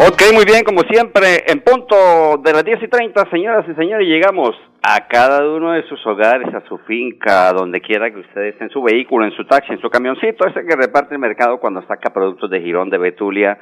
Ok, muy bien, como siempre, en punto de las 10 y 30, señoras y señores, llegamos a cada uno de sus hogares, a su finca, donde quiera que ustedes en su vehículo, en su taxi, en su camioncito, ese que reparte el mercado cuando saca productos de Girón, de Betulia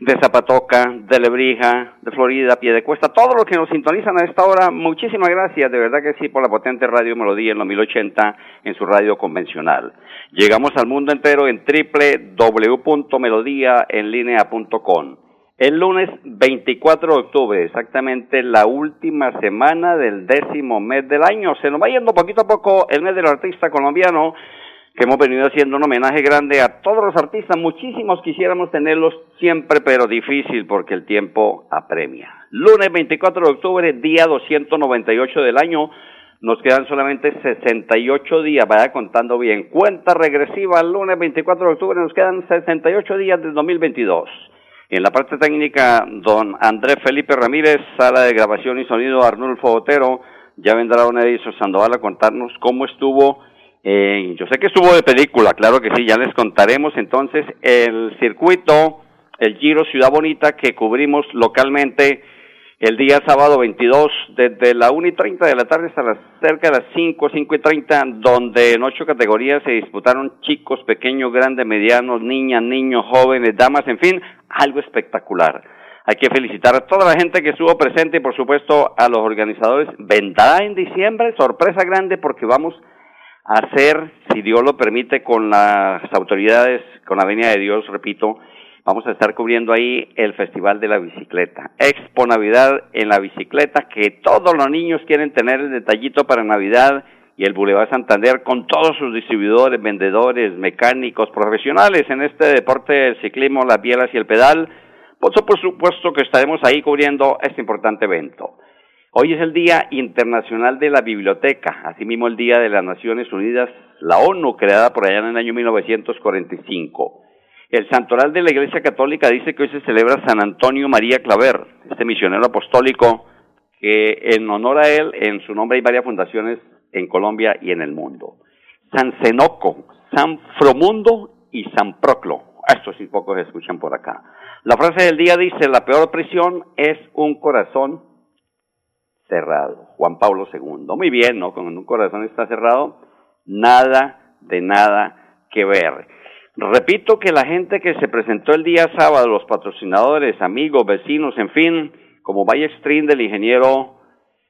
de Zapatoca, de Lebrija, de Florida, pie de cuesta, todos los que nos sintonizan a esta hora, muchísimas gracias, de verdad que sí, por la potente radio Melodía en los 1080 en su radio convencional. Llegamos al mundo entero en www.melodíaenlinea.com. El lunes 24 de octubre, exactamente la última semana del décimo mes del año. Se nos va yendo poquito a poco el mes del artista colombiano que hemos venido haciendo un homenaje grande a todos los artistas. Muchísimos quisiéramos tenerlos siempre, pero difícil porque el tiempo apremia. Lunes 24 de octubre, día 298 del año. Nos quedan solamente 68 días, vaya contando bien. Cuenta regresiva, lunes 24 de octubre, nos quedan 68 días del 2022. En la parte técnica, don Andrés Felipe Ramírez, sala de grabación y sonido Arnulfo Otero. Ya vendrá don Edison Sandoval a contarnos cómo estuvo eh, yo sé que estuvo de película, claro que sí, ya les contaremos entonces el circuito, el Giro Ciudad Bonita que cubrimos localmente el día sábado 22 desde la 1 y 30 de la tarde hasta las cerca de las 5, 5 y 30, donde en ocho categorías se disputaron chicos, pequeños, grandes, medianos, niñas, niños, jóvenes, damas, en fin, algo espectacular. Hay que felicitar a toda la gente que estuvo presente y por supuesto a los organizadores. Vendrá en diciembre, sorpresa grande porque vamos hacer, si Dios lo permite, con las autoridades, con la Venia de Dios, repito, vamos a estar cubriendo ahí el Festival de la Bicicleta. Expo Navidad en la bicicleta, que todos los niños quieren tener el detallito para Navidad y el Boulevard Santander con todos sus distribuidores, vendedores, mecánicos, profesionales en este deporte del ciclismo, las bielas y el pedal. Por supuesto que estaremos ahí cubriendo este importante evento. Hoy es el Día Internacional de la Biblioteca, asimismo el Día de las Naciones Unidas, la ONU, creada por allá en el año 1945. El santoral de la Iglesia Católica dice que hoy se celebra San Antonio María Claver, este misionero apostólico que en honor a él, en su nombre hay varias fundaciones en Colombia y en el mundo. San Zenoco, San Fromundo y San Proclo. Estos sí pocos escuchan por acá. La frase del día dice, la peor prisión es un corazón cerrado. Juan Pablo II. Muy bien, ¿no? Cuando un corazón está cerrado, nada de nada que ver. Repito que la gente que se presentó el día sábado, los patrocinadores, amigos, vecinos, en fin, como Valle Stream del ingeniero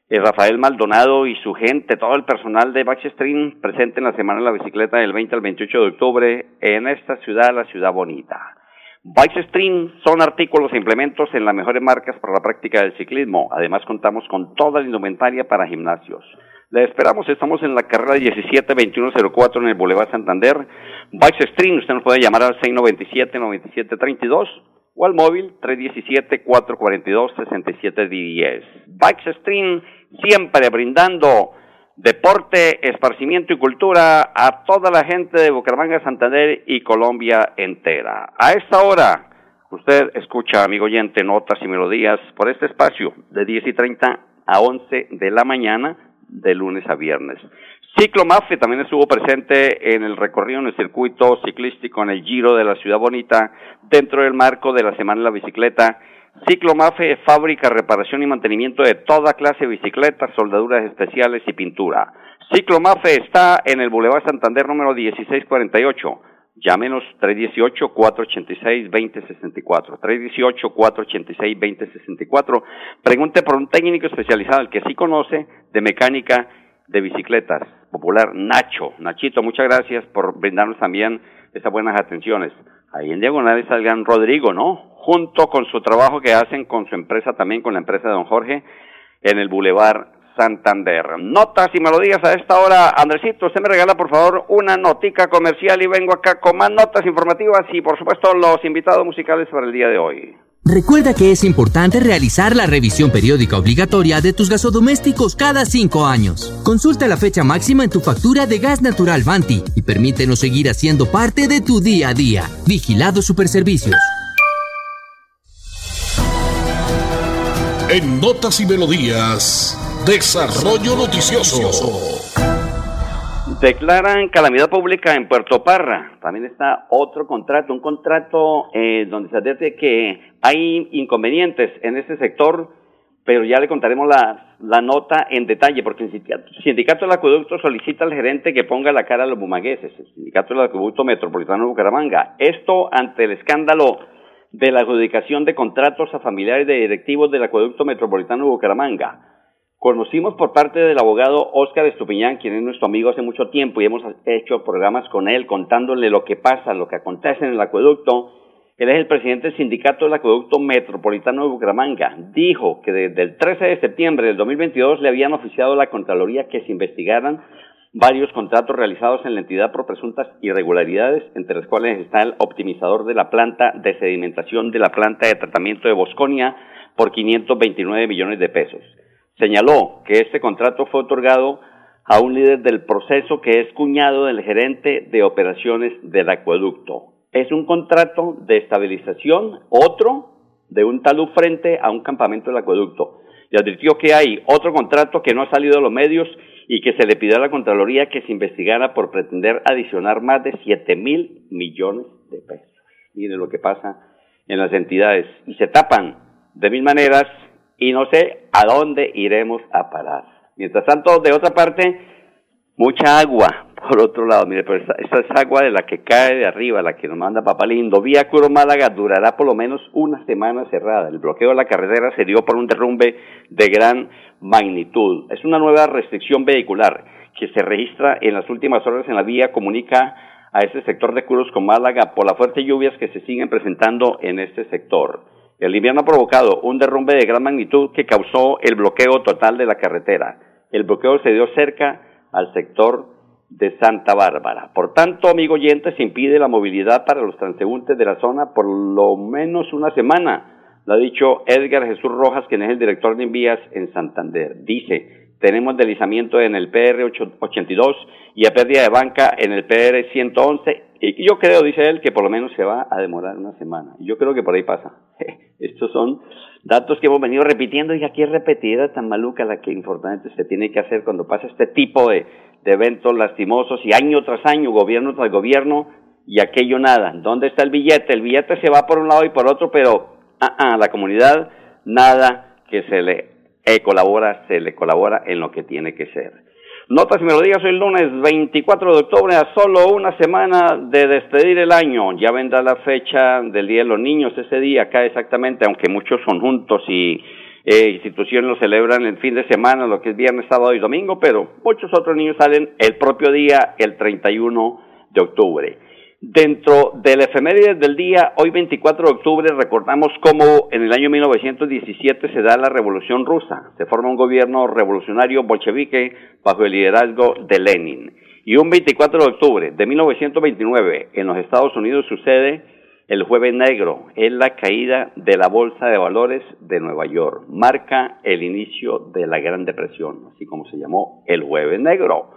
eh, Rafael Maldonado y su gente, todo el personal de Valle Stream presente en la Semana de la Bicicleta del 20 al 28 de octubre en esta ciudad, la ciudad bonita. Bike Stream son artículos e implementos en las mejores marcas para la práctica del ciclismo. Además contamos con toda la indumentaria para gimnasios. Le esperamos, estamos en la carrera 17-2104 en el Boulevard Santander. Bike Stream, usted nos puede llamar al 697-9732 o al móvil 317-442-6710. Bike Stream siempre brindando deporte, esparcimiento y cultura a toda la gente de Bucaramanga, Santander y Colombia entera. A esta hora, usted escucha, amigo oyente, notas y melodías por este espacio de 10 y 30 a 11 de la mañana, de lunes a viernes. Ciclo Mafe también estuvo presente en el recorrido en el circuito ciclístico en el Giro de la Ciudad Bonita, dentro del marco de la Semana de la Bicicleta Ciclo Mafe, fábrica, reparación y mantenimiento de toda clase de bicicletas, soldaduras especiales y pintura. Ciclo Mafe está en el Boulevard Santander número 1648. Llámenos 318-486-2064. 318-486-2064. Pregunte por un técnico especializado, el que sí conoce de mecánica de bicicletas. Popular, Nacho. Nachito, muchas gracias por brindarnos también esas buenas atenciones. ahí en Diagonal gran Rodrigo, ¿no? Junto con su trabajo que hacen con su empresa también, con la empresa de don Jorge, en el Boulevard Santander. Notas y melodías a esta hora. Andresito, usted me regala por favor una notica comercial y vengo acá con más notas informativas y por supuesto los invitados musicales para el día de hoy. Recuerda que es importante realizar la revisión periódica obligatoria de tus gasodomésticos cada cinco años. Consulta la fecha máxima en tu factura de gas natural Vanti y permítenos seguir haciendo parte de tu día a día. Vigilado Superservicios. En Notas y Melodías, Desarrollo Noticioso. Declaran calamidad pública en Puerto Parra. También está otro contrato, un contrato eh, donde se advierte que hay inconvenientes en este sector, pero ya le contaremos la, la nota en detalle, porque el sindicato, del acueducto solicita al gerente que ponga la cara a los bumagueses, el sindicato del acueducto metropolitano de Bucaramanga. Esto ante el escándalo de la adjudicación de contratos a familiares de directivos del acueducto metropolitano de Bucaramanga. Conocimos por parte del abogado Óscar Estupiñán, quien es nuestro amigo hace mucho tiempo y hemos hecho programas con él contándole lo que pasa, lo que acontece en el acueducto. Él es el presidente del sindicato del acueducto metropolitano de Bucaramanga. Dijo que desde el 13 de septiembre del 2022 le habían oficiado a la Contraloría que se investigaran varios contratos realizados en la entidad por presuntas irregularidades, entre las cuales está el optimizador de la planta de sedimentación de la planta de tratamiento de Bosconia por 529 millones de pesos. Señaló que este contrato fue otorgado a un líder del proceso que es cuñado del gerente de operaciones del acueducto. Es un contrato de estabilización, otro de un talud frente a un campamento del acueducto. Y advirtió que hay otro contrato que no ha salido a los medios y que se le pidió a la Contraloría que se investigara por pretender adicionar más de 7 mil millones de pesos. Mire lo que pasa en las entidades. Y se tapan de mil maneras y no sé a dónde iremos a parar. Mientras tanto, de otra parte, mucha agua. Por otro lado, mire, pero esta, es agua de la que cae de arriba, la que nos manda Papá Lindo. Vía Curo Málaga durará por lo menos una semana cerrada. El bloqueo de la carretera se dio por un derrumbe de gran magnitud. Es una nueva restricción vehicular que se registra en las últimas horas en la vía, comunica a este sector de Curos con Málaga por las fuertes lluvias que se siguen presentando en este sector. El invierno ha provocado un derrumbe de gran magnitud que causó el bloqueo total de la carretera. El bloqueo se dio cerca al sector de Santa Bárbara. Por tanto, amigo oyente, se impide la movilidad para los transeúntes de la zona por lo menos una semana. Lo ha dicho Edgar Jesús Rojas, quien es el director de envías en Santander. Dice, tenemos deslizamiento en el PR 82 y a pérdida de banca en el PR 111. Y yo creo, dice él, que por lo menos se va a demorar una semana. Yo creo que por ahí pasa. Estos son datos que hemos venido repitiendo y aquí es repetida tan maluca la que importante se tiene que hacer cuando pasa este tipo de, eventos lastimosos y año tras año, gobierno tras gobierno y aquello nada. ¿Dónde está el billete? El billete se va por un lado y por otro, pero a ah, ah, la comunidad nada que se le eh, colabora, se le colabora en lo que tiene que ser. Notas y melodías hoy lunes 24 de octubre, a solo una semana de despedir el año. Ya vendrá la fecha del Día de los Niños, ese día acá exactamente, aunque muchos son juntos y eh, instituciones lo celebran el fin de semana, lo que es viernes, sábado y domingo, pero muchos otros niños salen el propio día, el 31 de octubre. Dentro del efeméride del día, hoy 24 de octubre, recordamos cómo en el año 1917 se da la Revolución Rusa. Se forma un gobierno revolucionario bolchevique bajo el liderazgo de Lenin. Y un 24 de octubre de 1929 en los Estados Unidos sucede el Jueves Negro, es la caída de la Bolsa de Valores de Nueva York. Marca el inicio de la Gran Depresión, así como se llamó el Jueves Negro.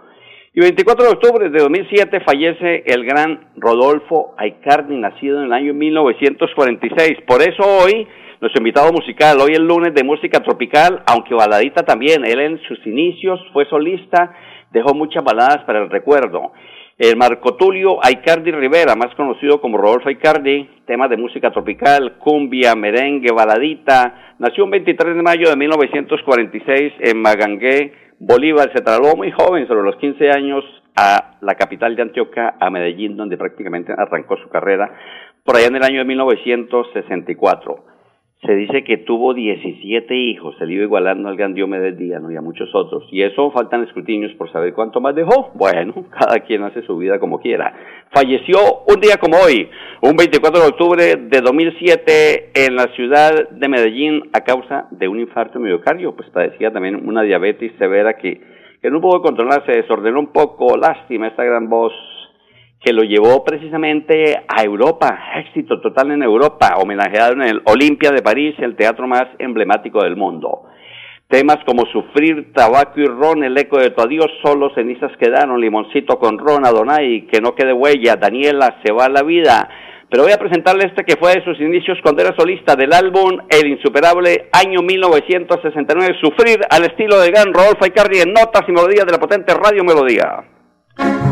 Y 24 de octubre de 2007 fallece el gran Rodolfo Aicardi, nacido en el año 1946. Por eso hoy, nuestro invitado musical, hoy el lunes de música tropical, aunque baladita también, él en sus inicios fue solista, dejó muchas baladas para el recuerdo. El Marco Tulio Aicardi Rivera, más conocido como Rodolfo Aicardi, temas de música tropical, cumbia, merengue, baladita, nació el 23 de mayo de 1946 en Magangué, Bolívar se trasladó muy joven, sobre los 15 años, a la capital de Antioquia, a Medellín, donde prácticamente arrancó su carrera, por allá en el año de 1964. Se dice que tuvo 17 hijos, se le iba igualando al gran Diomedes Díaz y a muchos otros. Y eso faltan escrutinios por saber cuánto más dejó. Bueno, cada quien hace su vida como quiera. Falleció un día como hoy, Un 24 de octubre de 2007 en la ciudad de Medellín a causa de un infarto miocardio, pues padecía también una diabetes severa que, que no pudo controlar, se desordenó un poco, lástima esta gran voz que lo llevó precisamente a Europa, éxito total en Europa, homenajeado en el Olimpia de París, el teatro más emblemático del mundo. Temas como Sufrir, Tabaco y Ron, El eco de tu adiós, Solo cenizas quedaron, Limoncito con Ron, Adonai, Que no quede huella, Daniela, Se va la vida. Pero voy a presentarle este que fue de sus inicios cuando era solista del álbum El Insuperable, año 1969, Sufrir, al estilo de Gran Rodolfo Icardi en notas y melodías de la potente Radio Melodía.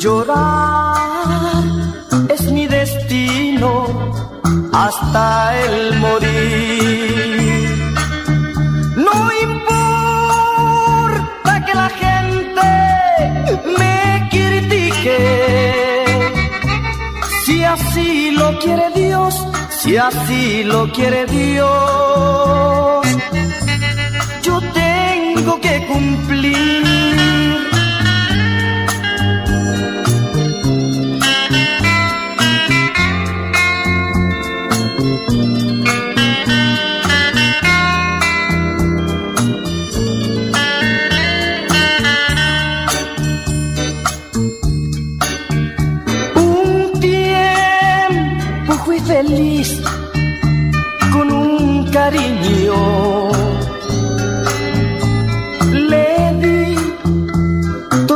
Llorar es mi destino hasta el morir. No importa que la gente me critique, si así lo quiere Dios si así lo quiere Dios, yo tengo que cumplir.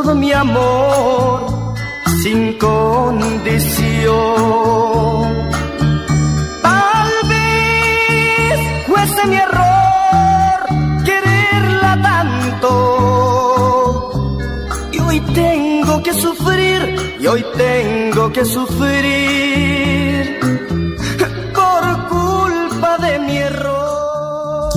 Todo mi amor sin condición. Tal vez fuese mi error quererla tanto. Y hoy tengo que sufrir, y hoy tengo que sufrir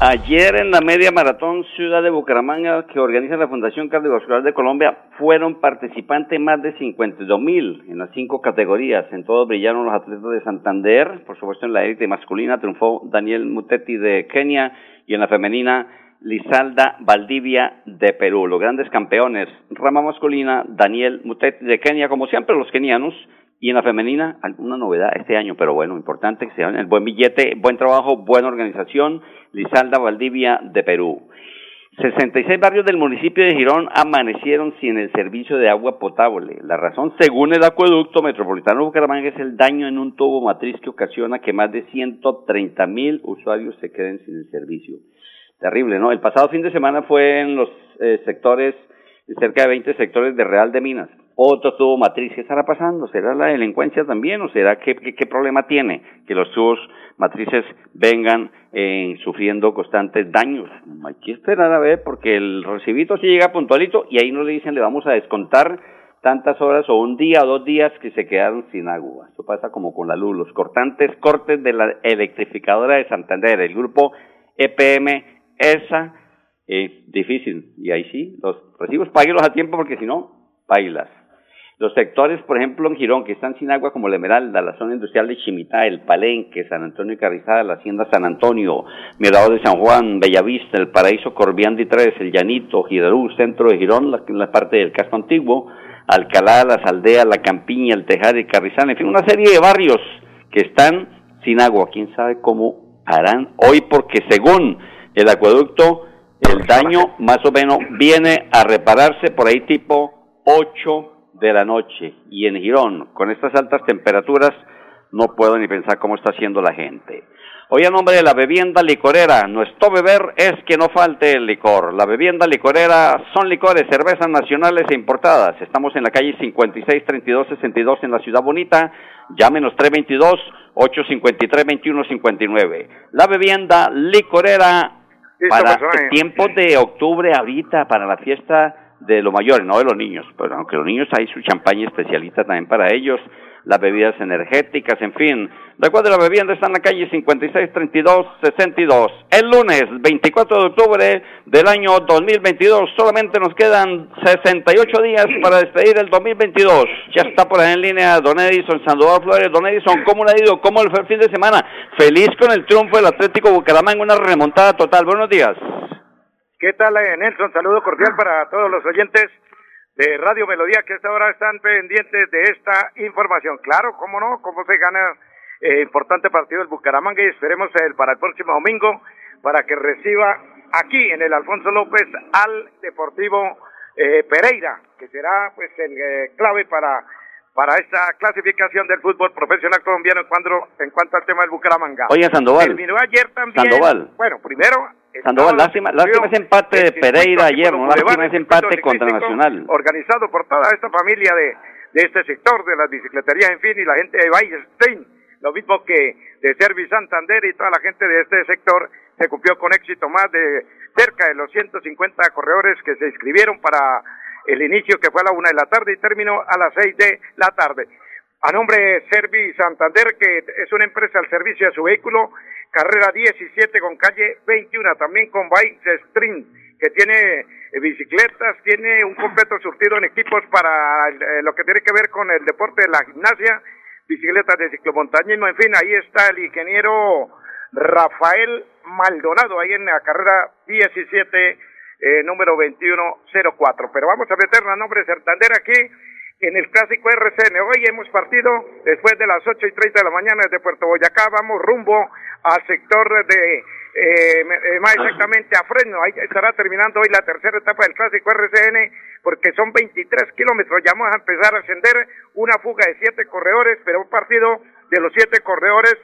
Ayer en la media maratón Ciudad de Bucaramanga que organiza la Fundación Cardiovascular de Colombia fueron participantes más de 52 mil en las cinco categorías. En todos brillaron los atletas de Santander, por supuesto en la élite masculina triunfó Daniel Mutetti de Kenia y en la femenina Lizalda Valdivia de Perú. Los grandes campeones, rama masculina Daniel Mutetti de Kenia, como siempre los kenianos, y en la femenina, alguna novedad este año, pero bueno, importante que sea el buen billete, buen trabajo, buena organización. Lizalda Valdivia de Perú. 66 barrios del municipio de Girón amanecieron sin el servicio de agua potable. La razón, según el acueducto metropolitano de Bucaramanga, es el daño en un tubo matriz que ocasiona que más de 130 mil usuarios se queden sin el servicio. Terrible, ¿no? El pasado fin de semana fue en los eh, sectores, cerca de 20 sectores de Real de Minas otro tubo matriz. ¿Qué estará pasando? ¿Será la delincuencia también o será qué, qué, problema tiene que los tubos matrices vengan eh, sufriendo constantes daños? Hay que esperar a ver porque el recibito sí llega puntualito y ahí no le dicen le vamos a descontar tantas horas o un día o dos días que se quedaron sin agua. Esto pasa como con la luz, los cortantes cortes de la electrificadora de Santander, el grupo EPM, esa, es difícil. Y ahí sí, los recibos páguelos a tiempo porque si no, bailas. Los sectores, por ejemplo, en Girón, que están sin agua, como la Esmeralda, la zona industrial de Chimitá, el Palenque, San Antonio y Carrizada, la Hacienda San Antonio, Mirador de San Juan, Bellavista, el Paraíso Corbián y Tres, el Llanito, Girarú, centro de Girón, la, la parte del casco antiguo, Alcalá, las aldeas, la Campiña, el Tejar y Carrizal, en fin, una serie de barrios que están sin agua. ¿Quién sabe cómo harán hoy? Porque según el acueducto El daño más o menos viene a repararse por ahí tipo 8 de la noche. Y en Girón, con estas altas temperaturas, no puedo ni pensar cómo está haciendo la gente. Hoy a nombre de la bebienda licorera, nuestro beber es que no falte el licor. La bebienda licorera son licores, cervezas nacionales e importadas. Estamos en la calle 563262 en la Ciudad Bonita. Llámenos 322-853-2159. La bebienda licorera para el tiempo de octubre ahorita, para la fiesta de los mayores, no de los niños. Pero aunque los niños hay su champaña especialista también para ellos las bebidas energéticas, en fin. Recuerde, la bebienda está en la calle 563262. El lunes 24 de octubre del año 2022, solamente nos quedan 68 días para despedir el 2022. Ya está por ahí en línea Don Edison Sandoval Flores. Don Edison, ¿cómo le ha ido? ¿Cómo el fin de semana? Feliz con el triunfo del Atlético Bucaramanga una remontada total. Buenos días. ¿Qué tal, eh, Nelson? Saludo cordial para todos los oyentes de Radio Melodía que esta hora están pendientes de esta información. Claro, cómo no, cómo se gana eh, importante partido del Bucaramanga y esperemos el, para el próximo domingo para que reciba aquí en el Alfonso López al Deportivo eh, Pereira, que será pues el eh, clave para para esta clasificación del fútbol profesional colombiano en cuanto, en cuanto al tema del Bucaramanga. Oye, Sandoval. Terminó ayer también. Sandoval. Bueno, primero Sandoval, lástima, lástima ese empate de Pereira ayer, no lástima ese empate contra Nacional. Organizado por toda esta familia de, de este sector, de las bicicleterías, en fin, y la gente de Weinstein, lo mismo que de Servi Santander y toda la gente de este sector, se cumplió con éxito más de cerca de los 150 corredores que se inscribieron para el inicio que fue a la una de la tarde y terminó a las seis de la tarde. A nombre de Servi Santander, que es una empresa al servicio de su vehículo, carrera 17 con calle 21, también con Bike Stream, que tiene eh, bicicletas, tiene un completo surtido en equipos para eh, lo que tiene que ver con el deporte de la gimnasia, bicicletas de ciclomontañismo, en fin, ahí está el ingeniero Rafael Maldonado, ahí en la carrera 17, eh, número 2104. Pero vamos a meternos a nombre de aquí en el clásico RCN. Hoy hemos partido después de las 8 y 30 de la mañana desde Puerto Boyacá, vamos rumbo al sector de, eh, eh, más exactamente a Fresno. Ahí estará terminando hoy la tercera etapa del clásico RCN porque son 23 kilómetros. Ya vamos a empezar a ascender una fuga de siete corredores, pero un partido de los siete corredores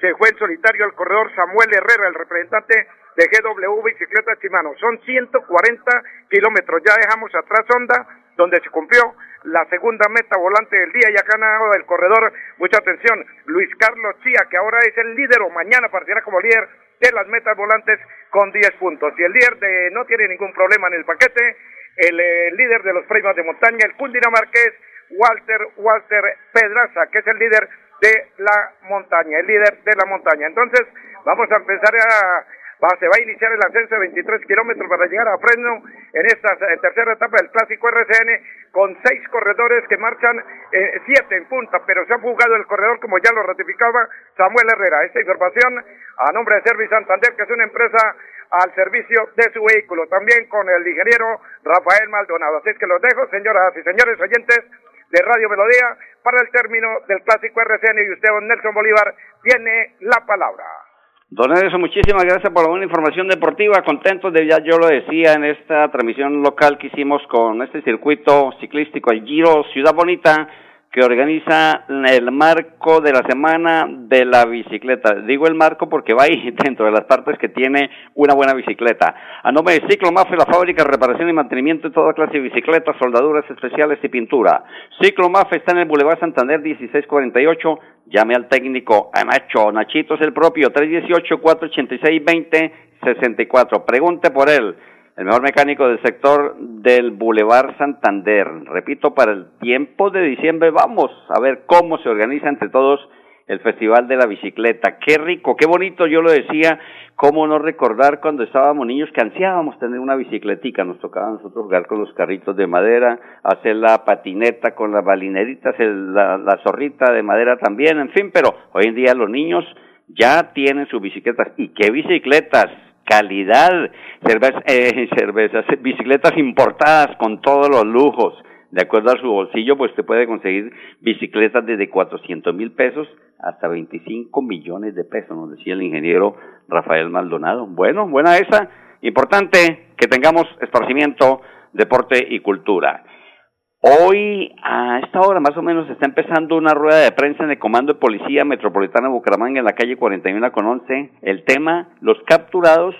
se fue en solitario al corredor Samuel Herrera, el representante de GW Bicicleta Chimano. Son 140 kilómetros. Ya dejamos atrás Honda, donde se cumplió la segunda meta volante del día y acá ganado del corredor, mucha atención, Luis Carlos Chía, que ahora es el líder o mañana partirá como líder de las metas volantes con 10 puntos. Y el líder de, no tiene ningún problema en el paquete, el, eh, líder de los premios de montaña, el cundinamarqués, Walter, Walter Pedraza, que es el líder de la montaña, el líder de la montaña. Entonces, vamos a empezar a se va a iniciar el ascenso de 23 kilómetros para llegar a Fresno en esta tercera etapa del clásico RCN con seis corredores que marchan eh, siete en punta, pero se ha jugado el corredor como ya lo ratificaba Samuel Herrera. Esta información a nombre de Service Santander, que es una empresa al servicio de su vehículo, también con el ingeniero Rafael Maldonado. Así es que los dejo, señoras y señores oyentes de Radio Melodía, para el término del clásico RCN y usted, don Nelson Bolívar, tiene la palabra. Don Edson, muchísimas gracias por la buena información deportiva. Contentos de, ya yo lo decía, en esta transmisión local que hicimos con este circuito ciclístico, el Giro Ciudad Bonita, que organiza el marco de la semana de la bicicleta. Digo el marco porque va ahí dentro de las partes que tiene una buena bicicleta. A nombre de Ciclomaf, la fábrica de reparación y mantenimiento de toda clase de bicicletas, soldaduras especiales y pintura. Ciclomaf está en el Boulevard Santander 1648. Llame al técnico a Nacho. Nachito es el propio 318-486-2064. Pregunte por él el mejor mecánico del sector del Boulevard Santander. Repito, para el tiempo de diciembre vamos a ver cómo se organiza entre todos el Festival de la Bicicleta. Qué rico, qué bonito, yo lo decía, cómo no recordar cuando estábamos niños que ansiábamos tener una bicicletica, nos tocaba a nosotros jugar con los carritos de madera, hacer la patineta con las balineritas, la, la zorrita de madera también, en fin, pero hoy en día los niños ya tienen sus bicicletas. ¿Y qué bicicletas? Calidad, cervezas, eh, cervezas, bicicletas importadas con todos los lujos. De acuerdo a su bolsillo, pues te puede conseguir bicicletas desde 400 mil pesos hasta 25 millones de pesos, nos decía el ingeniero Rafael Maldonado. Bueno, buena esa. Importante, que tengamos esparcimiento, deporte y cultura. Hoy, a esta hora más o menos, está empezando una rueda de prensa en el Comando de Policía Metropolitana de Bucaramanga en la calle 41 con 11. El tema, los capturados,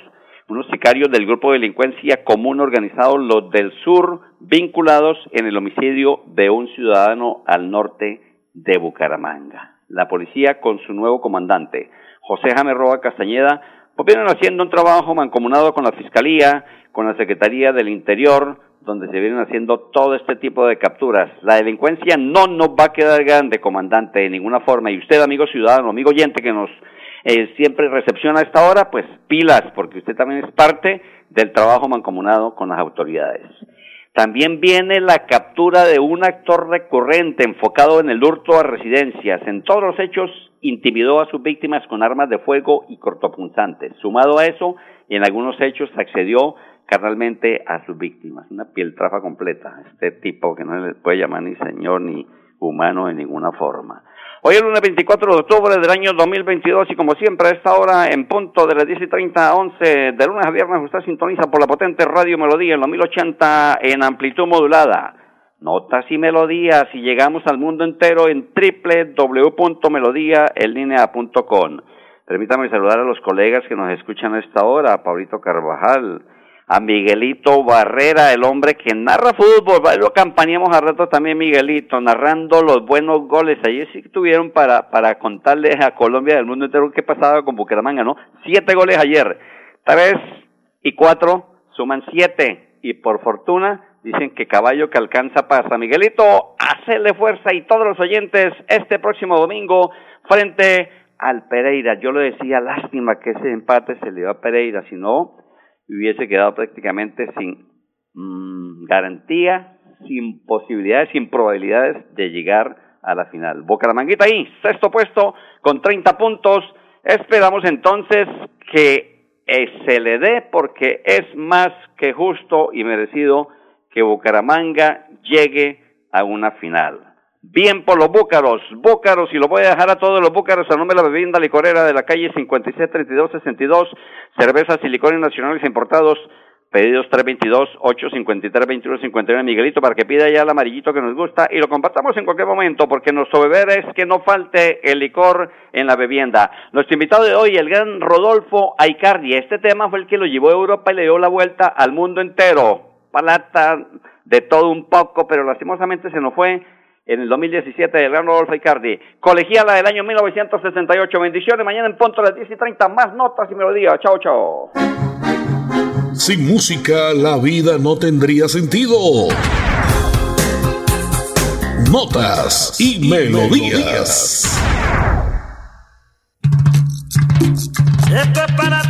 unos sicarios del grupo de delincuencia común organizado, los del sur, vinculados en el homicidio de un ciudadano al norte de Bucaramanga. La policía con su nuevo comandante, José James Roa Castañeda, pues vienen haciendo un trabajo mancomunado con la Fiscalía, con la Secretaría del Interior, donde se vienen haciendo todo este tipo de capturas. La delincuencia no nos va a quedar grande, comandante, de ninguna forma. Y usted, amigo ciudadano, amigo oyente que nos eh, siempre recepciona a esta hora, pues pilas, porque usted también es parte del trabajo mancomunado con las autoridades. También viene la captura de un actor recurrente enfocado en el hurto a residencias. En todos los hechos intimidó a sus víctimas con armas de fuego y cortopunzantes. Sumado a eso, en algunos hechos accedió carnalmente a sus víctimas. Una pieltrafa completa. Este tipo que no le puede llamar ni señor ni humano de ninguna forma. Hoy es lunes 24 de octubre del año 2022 y como siempre a esta hora en punto de las 10 y 30 a 11 de lunes a viernes usted sintoniza por la potente Radio Melodía en los 1080 en amplitud modulada. Notas y melodías y llegamos al mundo entero en www.melodíaenlinea.com. Permítame saludar a los colegas que nos escuchan a esta hora, a Paulito Carvajal, a Miguelito Barrera, el hombre que narra fútbol, lo campañamos a rato también Miguelito, narrando los buenos goles. Allí sí tuvieron para, para contarles a Colombia del mundo entero qué pasaba con Bucaramanga, ¿no? Siete goles ayer, tres y cuatro suman siete, y por fortuna dicen que caballo que alcanza pasa. Miguelito, hacerle fuerza y todos los oyentes este próximo domingo frente al Pereira. Yo lo decía, lástima que ese empate se le dio a Pereira, si no hubiese quedado prácticamente sin mm, garantía, sin posibilidades, sin probabilidades de llegar a la final. Bucaramanguita ahí, sexto puesto con 30 puntos. Esperamos entonces que eh, se le dé porque es más que justo y merecido que Bucaramanga llegue a una final. Bien por los búcaros, búcaros, y lo voy a dejar a todos los búcaros a nombre de la bebienda licorera de la calle 563262, cervezas y licores nacionales importados, pedidos 322-853-2151 Miguelito para que pida ya el amarillito que nos gusta y lo compartamos en cualquier momento porque nuestro beber es que no falte el licor en la bebienda. Nuestro invitado de hoy, el gran Rodolfo Aicardi, este tema fue el que lo llevó a Europa y le dio la vuelta al mundo entero. Palata de todo un poco, pero lastimosamente se nos fue en el 2017 del Gran Rodolfo Icardi. Colegiala del año 1968. Bendiciones. Mañana en punto a las 10 y 30. Más notas y melodías. Chao, chao. Sin música, la vida no tendría sentido. Notas y, melodías. Esto es para